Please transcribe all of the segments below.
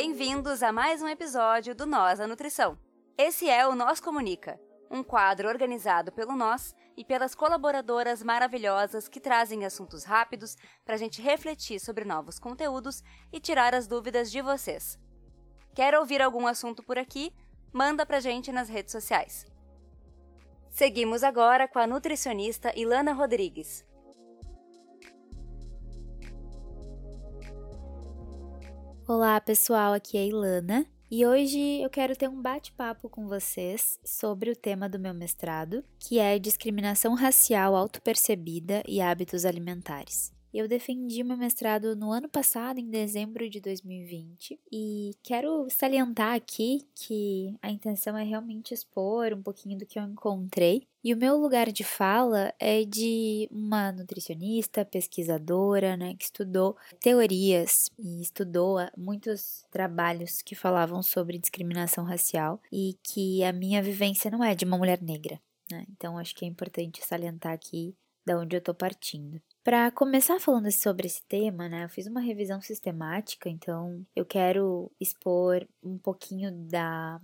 Bem-vindos a mais um episódio do Nós a Nutrição. Esse é o Nós Comunica, um quadro organizado pelo Nós e pelas colaboradoras maravilhosas que trazem assuntos rápidos para a gente refletir sobre novos conteúdos e tirar as dúvidas de vocês. Quer ouvir algum assunto por aqui? Manda pra gente nas redes sociais. Seguimos agora com a nutricionista Ilana Rodrigues. Olá, pessoal, aqui é a Ilana e hoje eu quero ter um bate-papo com vocês sobre o tema do meu mestrado, que é discriminação racial autopercebida e hábitos alimentares. Eu defendi meu mestrado no ano passado, em dezembro de 2020, e quero salientar aqui que a intenção é realmente expor um pouquinho do que eu encontrei. E o meu lugar de fala é de uma nutricionista, pesquisadora, né, que estudou teorias e estudou muitos trabalhos que falavam sobre discriminação racial e que a minha vivência não é de uma mulher negra. Né? Então acho que é importante salientar aqui da onde eu estou partindo. Para começar falando sobre esse tema, né, eu fiz uma revisão sistemática, então eu quero expor um pouquinho da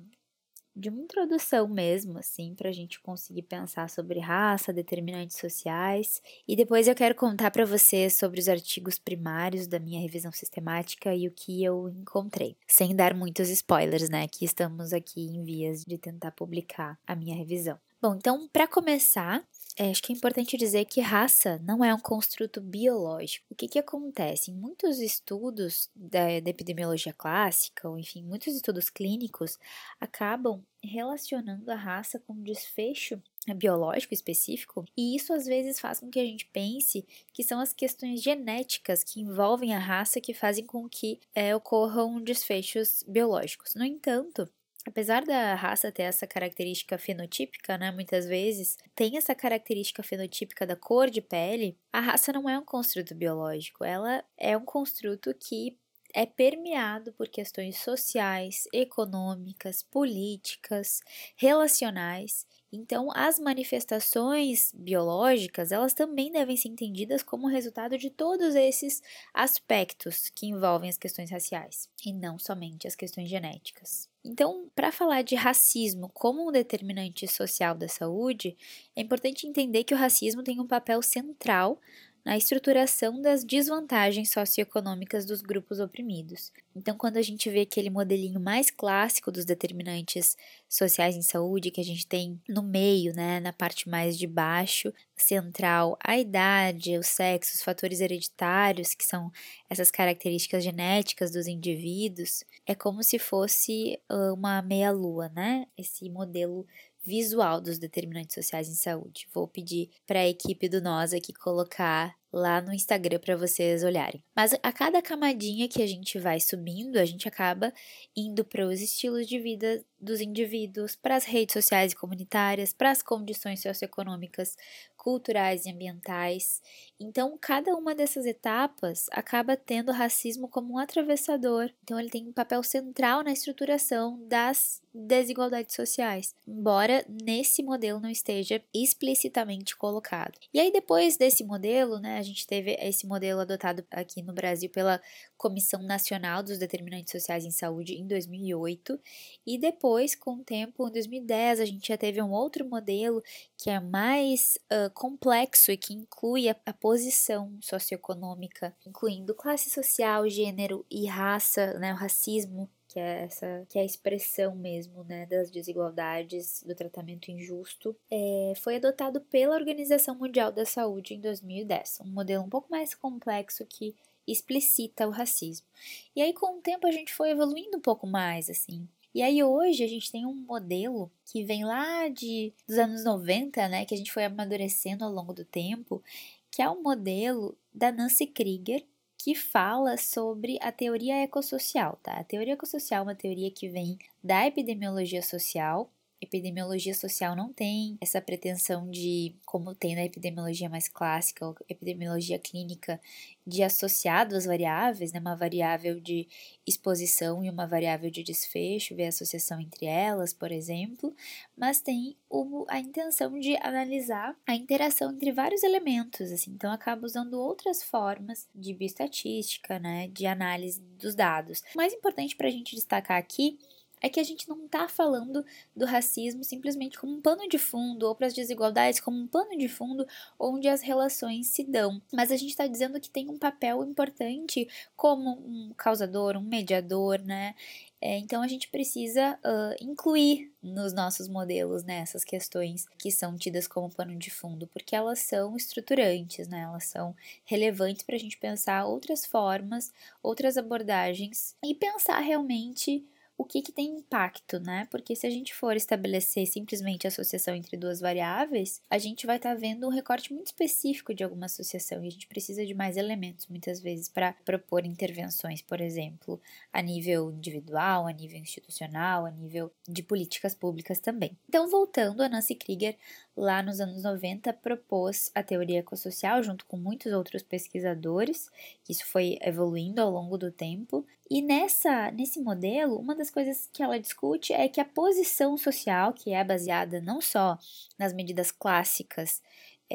de uma introdução mesmo, assim, para a gente conseguir pensar sobre raça, determinantes sociais, e depois eu quero contar para vocês sobre os artigos primários da minha revisão sistemática e o que eu encontrei, sem dar muitos spoilers, né, que estamos aqui em vias de tentar publicar a minha revisão. Bom, então, para começar, é, acho que é importante dizer que raça não é um construto biológico. O que, que acontece? Em muitos estudos da, da epidemiologia clássica, ou enfim, muitos estudos clínicos, acabam relacionando a raça com um desfecho biológico específico, e isso às vezes faz com que a gente pense que são as questões genéticas que envolvem a raça que fazem com que é, ocorram desfechos biológicos. No entanto, apesar da raça ter essa característica fenotípica, né, muitas vezes, tem essa característica fenotípica da cor de pele, a raça não é um construto biológico, ela é um construto que é permeado por questões sociais, econômicas, políticas, relacionais. Então, as manifestações biológicas, elas também devem ser entendidas como resultado de todos esses aspectos que envolvem as questões raciais, e não somente as questões genéticas. Então, para falar de racismo como um determinante social da saúde, é importante entender que o racismo tem um papel central na estruturação das desvantagens socioeconômicas dos grupos oprimidos. Então, quando a gente vê aquele modelinho mais clássico dos determinantes sociais em saúde, que a gente tem no meio, né, na parte mais de baixo, central, a idade, o sexo, os fatores hereditários, que são essas características genéticas dos indivíduos, é como se fosse uma meia-lua, né? Esse modelo visual dos determinantes sociais em saúde. Vou pedir para a equipe do Nós aqui colocar lá no Instagram para vocês olharem. Mas a cada camadinha que a gente vai subindo, a gente acaba indo para os estilos de vida dos indivíduos, para as redes sociais e comunitárias, para as condições socioeconômicas, culturais e ambientais. Então, cada uma dessas etapas acaba tendo o racismo como um atravessador. Então, ele tem um papel central na estruturação das desigualdades sociais, embora nesse modelo não esteja explicitamente colocado. E aí, depois desse modelo, né, a gente teve esse modelo adotado aqui no Brasil pela Comissão Nacional dos Determinantes Sociais em Saúde em 2008, e depois, com o tempo, em 2010, a gente já teve um outro modelo que é mais uh, complexo e que inclui a, a posição socioeconômica, incluindo classe social, gênero e raça, né, o racismo que é essa que é a expressão mesmo né, das desigualdades do tratamento injusto, é, foi adotado pela Organização Mundial da Saúde em 2010, um modelo um pouco mais complexo que explicita o racismo. E aí com o tempo a gente foi evoluindo um pouco mais assim. E aí hoje a gente tem um modelo que vem lá de dos anos 90, né, que a gente foi amadurecendo ao longo do tempo, que é o um modelo da Nancy Krieger, que fala sobre a teoria ecossocial, tá? A teoria ecossocial é uma teoria que vem da epidemiologia social. Epidemiologia social não tem essa pretensão de, como tem na epidemiologia mais clássica, ou epidemiologia clínica, de associar duas variáveis, né, uma variável de exposição e uma variável de desfecho, ver a associação entre elas, por exemplo, mas tem o, a intenção de analisar a interação entre vários elementos, assim, então acaba usando outras formas de bioestatística, né, de análise dos dados. O mais importante para a gente destacar aqui é que a gente não está falando do racismo simplesmente como um pano de fundo, ou para as desigualdades como um pano de fundo onde as relações se dão, mas a gente está dizendo que tem um papel importante como um causador, um mediador, né? É, então a gente precisa uh, incluir nos nossos modelos né, essas questões que são tidas como pano de fundo, porque elas são estruturantes, né, elas são relevantes para a gente pensar outras formas, outras abordagens e pensar realmente o que, que tem impacto, né? Porque se a gente for estabelecer simplesmente a associação entre duas variáveis, a gente vai estar tá vendo um recorte muito específico de alguma associação e a gente precisa de mais elementos muitas vezes para propor intervenções, por exemplo, a nível individual, a nível institucional, a nível de políticas públicas também. Então, voltando, a Nancy Krieger, lá nos anos 90, propôs a teoria ecossocial junto com muitos outros pesquisadores, isso foi evoluindo ao longo do tempo, e nessa, nesse modelo, uma das coisas que ela discute é que a posição social, que é baseada não só nas medidas clássicas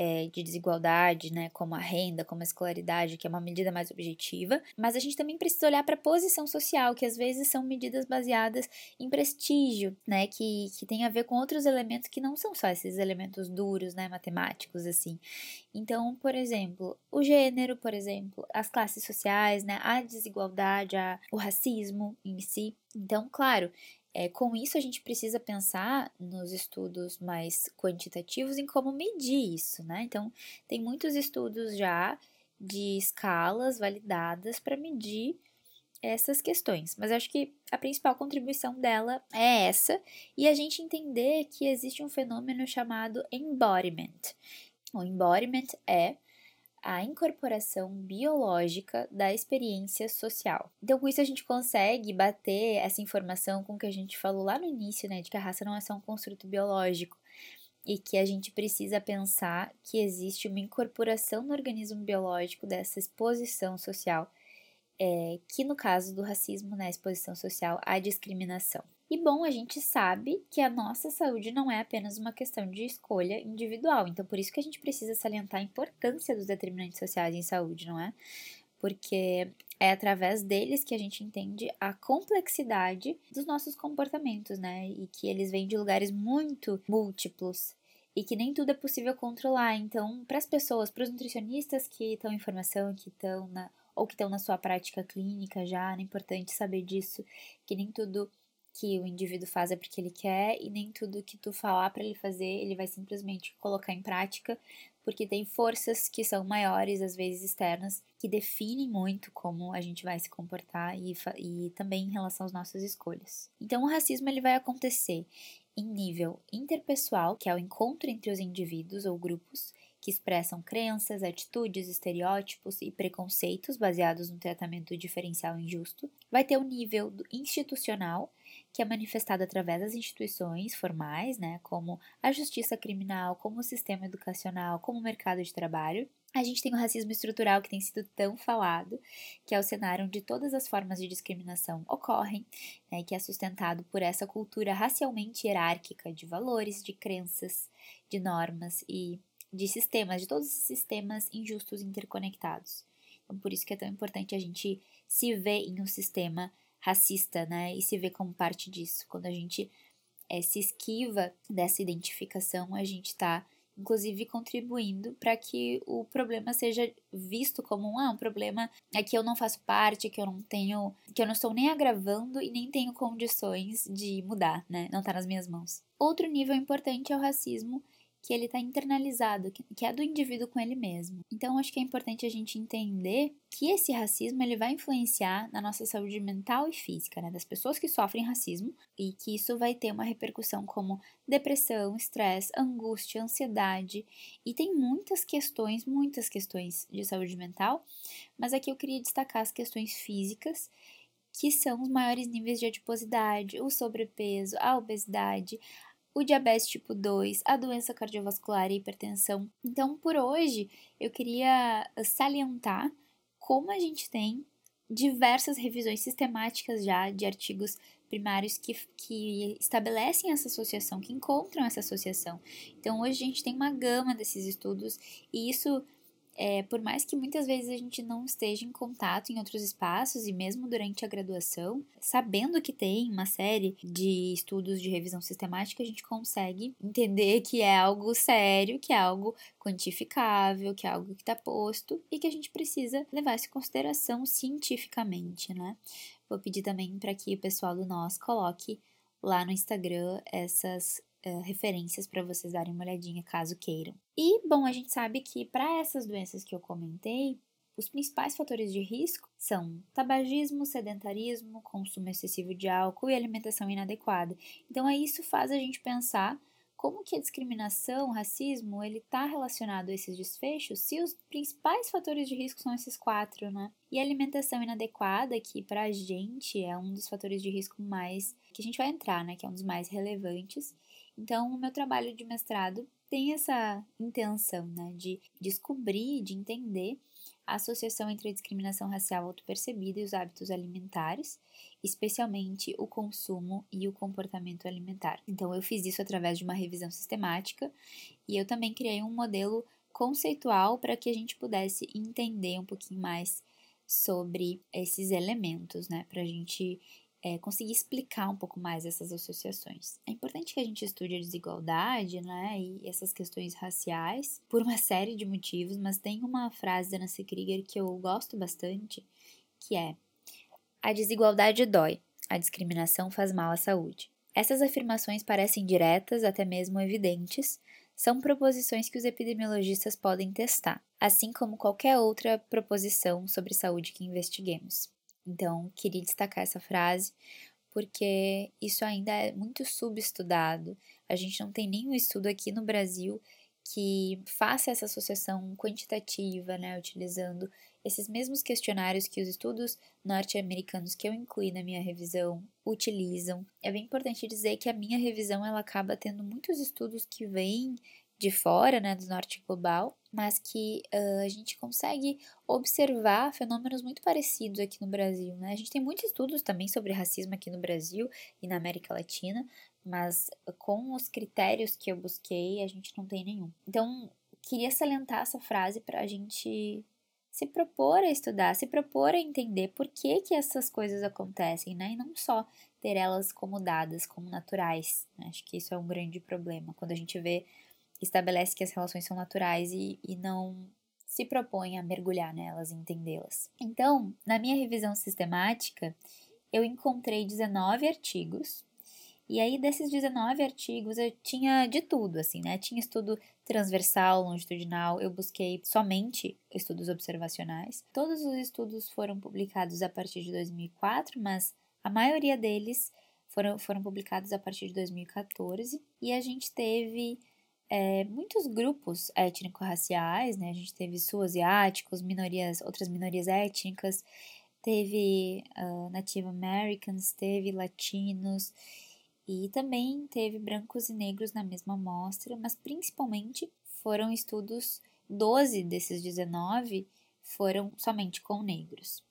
é, de desigualdade, né, como a renda, como a escolaridade, que é uma medida mais objetiva, mas a gente também precisa olhar para a posição social, que às vezes são medidas baseadas em prestígio, né, que, que tem a ver com outros elementos que não são só esses elementos duros, né, matemáticos, assim. Então, por exemplo, o gênero, por exemplo, as classes sociais, né, a desigualdade, a, o racismo em si. Então, claro, é, com isso, a gente precisa pensar nos estudos mais quantitativos em como medir isso, né? Então, tem muitos estudos já de escalas validadas para medir essas questões, mas acho que a principal contribuição dela é essa e a gente entender que existe um fenômeno chamado embodiment. O embodiment é a incorporação biológica da experiência social. Então, com isso, a gente consegue bater essa informação com que a gente falou lá no início, né, de que a raça não é só um construto biológico e que a gente precisa pensar que existe uma incorporação no organismo biológico dessa exposição social, é, que no caso do racismo, né, exposição social à discriminação. E bom, a gente sabe que a nossa saúde não é apenas uma questão de escolha individual, então por isso que a gente precisa salientar a importância dos determinantes sociais em saúde, não é? Porque é através deles que a gente entende a complexidade dos nossos comportamentos, né? E que eles vêm de lugares muito múltiplos e que nem tudo é possível controlar. Então, para as pessoas, para os nutricionistas que estão em formação, que estão na ou que estão na sua prática clínica já, é importante saber disso, que nem tudo que o indivíduo faz é porque ele quer e nem tudo que tu falar para ele fazer ele vai simplesmente colocar em prática, porque tem forças que são maiores, às vezes externas, que definem muito como a gente vai se comportar e, e também em relação às nossas escolhas. Então, o racismo ele vai acontecer em nível interpessoal, que é o encontro entre os indivíduos ou grupos, que expressam crenças, atitudes, estereótipos e preconceitos baseados no tratamento diferencial injusto. Vai ter o nível institucional, que é manifestado através das instituições formais, né, como a justiça criminal, como o sistema educacional, como o mercado de trabalho. A gente tem o racismo estrutural que tem sido tão falado, que é o cenário onde todas as formas de discriminação ocorrem, né, que é sustentado por essa cultura racialmente hierárquica de valores, de crenças, de normas e de sistemas, de todos esses sistemas injustos interconectados. Então, por isso que é tão importante a gente se ver em um sistema racista, né? E se ver como parte disso. Quando a gente é, se esquiva dessa identificação, a gente está, inclusive, contribuindo para que o problema seja visto como um, ah, um problema é que eu não faço parte, que eu não tenho, que eu não estou nem agravando e nem tenho condições de mudar, né? Não está nas minhas mãos. Outro nível importante é o racismo que ele está internalizado, que é do indivíduo com ele mesmo. Então, acho que é importante a gente entender que esse racismo ele vai influenciar na nossa saúde mental e física, né, das pessoas que sofrem racismo, e que isso vai ter uma repercussão como depressão, estresse, angústia, ansiedade, e tem muitas questões, muitas questões de saúde mental, mas aqui eu queria destacar as questões físicas que são os maiores níveis de adiposidade, o sobrepeso, a obesidade, o diabetes tipo 2, a doença cardiovascular e a hipertensão. Então, por hoje, eu queria salientar como a gente tem diversas revisões sistemáticas já de artigos primários que, que estabelecem essa associação, que encontram essa associação. Então, hoje a gente tem uma gama desses estudos e isso é, por mais que muitas vezes a gente não esteja em contato em outros espaços e mesmo durante a graduação, sabendo que tem uma série de estudos de revisão sistemática, a gente consegue entender que é algo sério, que é algo quantificável, que é algo que está posto e que a gente precisa levar isso em consideração cientificamente, né? Vou pedir também para que o pessoal do nós coloque lá no Instagram essas uh, referências para vocês darem uma olhadinha caso queiram. E, bom, a gente sabe que para essas doenças que eu comentei, os principais fatores de risco são tabagismo, sedentarismo, consumo excessivo de álcool e alimentação inadequada. Então, aí isso faz a gente pensar como que a discriminação, o racismo, ele está relacionado a esses desfechos se os principais fatores de risco são esses quatro, né? E a alimentação inadequada, que para a gente é um dos fatores de risco mais que a gente vai entrar, né? Que é um dos mais relevantes. Então, o meu trabalho de mestrado tem essa intenção, né, de descobrir, de entender a associação entre a discriminação racial autopercebida e os hábitos alimentares, especialmente o consumo e o comportamento alimentar. Então, eu fiz isso através de uma revisão sistemática e eu também criei um modelo conceitual para que a gente pudesse entender um pouquinho mais sobre esses elementos, né, para a gente é, conseguir explicar um pouco mais essas associações. É importante que a gente estude a desigualdade, né, e essas questões raciais, por uma série de motivos, mas tem uma frase da Nancy Krieger que eu gosto bastante, que é: A desigualdade dói, a discriminação faz mal à saúde. Essas afirmações parecem diretas, até mesmo evidentes, são proposições que os epidemiologistas podem testar, assim como qualquer outra proposição sobre saúde que investiguemos. Então, queria destacar essa frase porque isso ainda é muito subestudado. A gente não tem nenhum estudo aqui no Brasil que faça essa associação quantitativa, né, utilizando esses mesmos questionários que os estudos norte-americanos que eu incluí na minha revisão utilizam. É bem importante dizer que a minha revisão ela acaba tendo muitos estudos que vêm de fora, né, do norte global, mas que uh, a gente consegue observar fenômenos muito parecidos aqui no Brasil, né? A gente tem muitos estudos também sobre racismo aqui no Brasil e na América Latina, mas com os critérios que eu busquei, a gente não tem nenhum. Então, queria salientar essa frase para a gente se propor a estudar, se propor a entender por que, que essas coisas acontecem, né? E não só ter elas como dadas, como naturais. Né? Acho que isso é um grande problema. Quando a gente vê estabelece que as relações são naturais e, e não se propõe a mergulhar nelas e entendê-las. Então, na minha revisão sistemática, eu encontrei 19 artigos. E aí, desses 19 artigos, eu tinha de tudo, assim, né? Tinha estudo transversal, longitudinal, eu busquei somente estudos observacionais. Todos os estudos foram publicados a partir de 2004, mas a maioria deles foram, foram publicados a partir de 2014. E a gente teve é, muitos grupos étnico-raciais, né? A gente teve sul-asiáticos, minorias, outras minorias étnicas, teve uh, Native Americans, teve latinos e também teve brancos e negros na mesma amostra, mas principalmente foram estudos, 12 desses 19 foram somente com negros,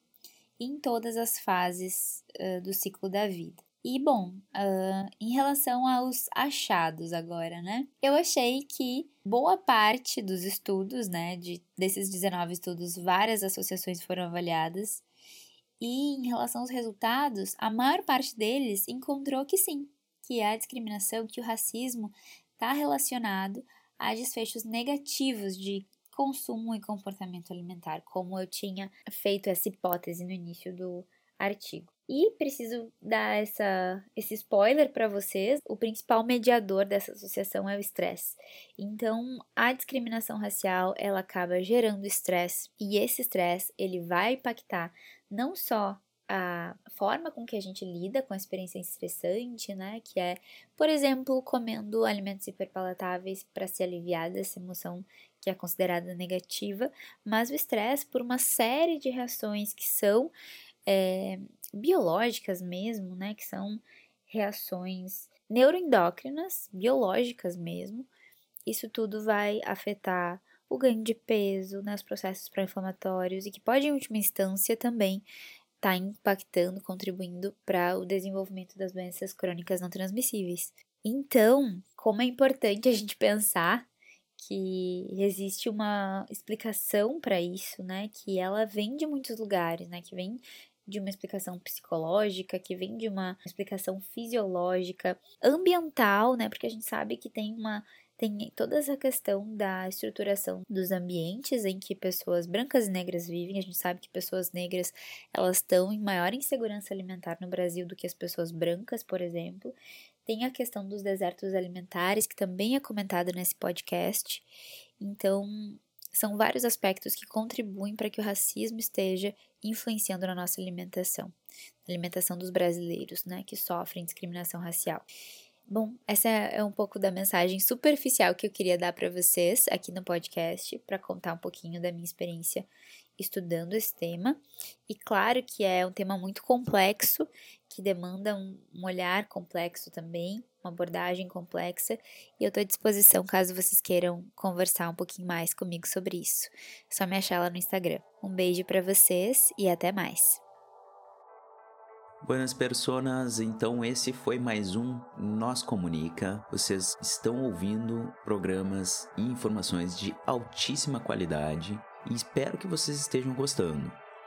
em todas as fases uh, do ciclo da vida. E bom, uh, em relação aos achados agora, né? Eu achei que boa parte dos estudos, né, de, desses 19 estudos, várias associações foram avaliadas. E em relação aos resultados, a maior parte deles encontrou que sim, que a discriminação, que o racismo está relacionado a desfechos negativos de consumo e comportamento alimentar, como eu tinha feito essa hipótese no início do artigo. E preciso dar essa, esse spoiler para vocês: o principal mediador dessa associação é o estresse. Então, a discriminação racial ela acaba gerando estresse e esse estresse ele vai impactar não só a forma com que a gente lida com a experiência estressante, né? Que é, por exemplo, comendo alimentos hiperpalatáveis para se aliviar dessa emoção que é considerada negativa, mas o estresse por uma série de reações que são é, biológicas mesmo, né, que são reações neuroendócrinas, biológicas mesmo. Isso tudo vai afetar o ganho de peso, né, os processos pró-inflamatórios e que pode, em última instância, também estar tá impactando, contribuindo para o desenvolvimento das doenças crônicas não transmissíveis. Então, como é importante a gente pensar que existe uma explicação para isso, né? Que ela vem de muitos lugares, né? Que vem de uma explicação psicológica, que vem de uma explicação fisiológica, ambiental, né? Porque a gente sabe que tem uma tem toda essa questão da estruturação dos ambientes em que pessoas brancas e negras vivem. A gente sabe que pessoas negras elas estão em maior insegurança alimentar no Brasil do que as pessoas brancas, por exemplo. Tem a questão dos desertos alimentares, que também é comentado nesse podcast. Então, são vários aspectos que contribuem para que o racismo esteja influenciando na nossa alimentação, na alimentação dos brasileiros, né, que sofrem discriminação racial. Bom, essa é um pouco da mensagem superficial que eu queria dar para vocês aqui no podcast, para contar um pouquinho da minha experiência estudando esse tema. E claro que é um tema muito complexo, que demanda um, um olhar complexo também, uma abordagem complexa, e eu estou à disposição caso vocês queiram conversar um pouquinho mais comigo sobre isso. É só me achar lá no Instagram. Um beijo para vocês e até mais. Buenas personas, então esse foi mais um Nós Comunica. Vocês estão ouvindo programas e informações de altíssima qualidade e espero que vocês estejam gostando.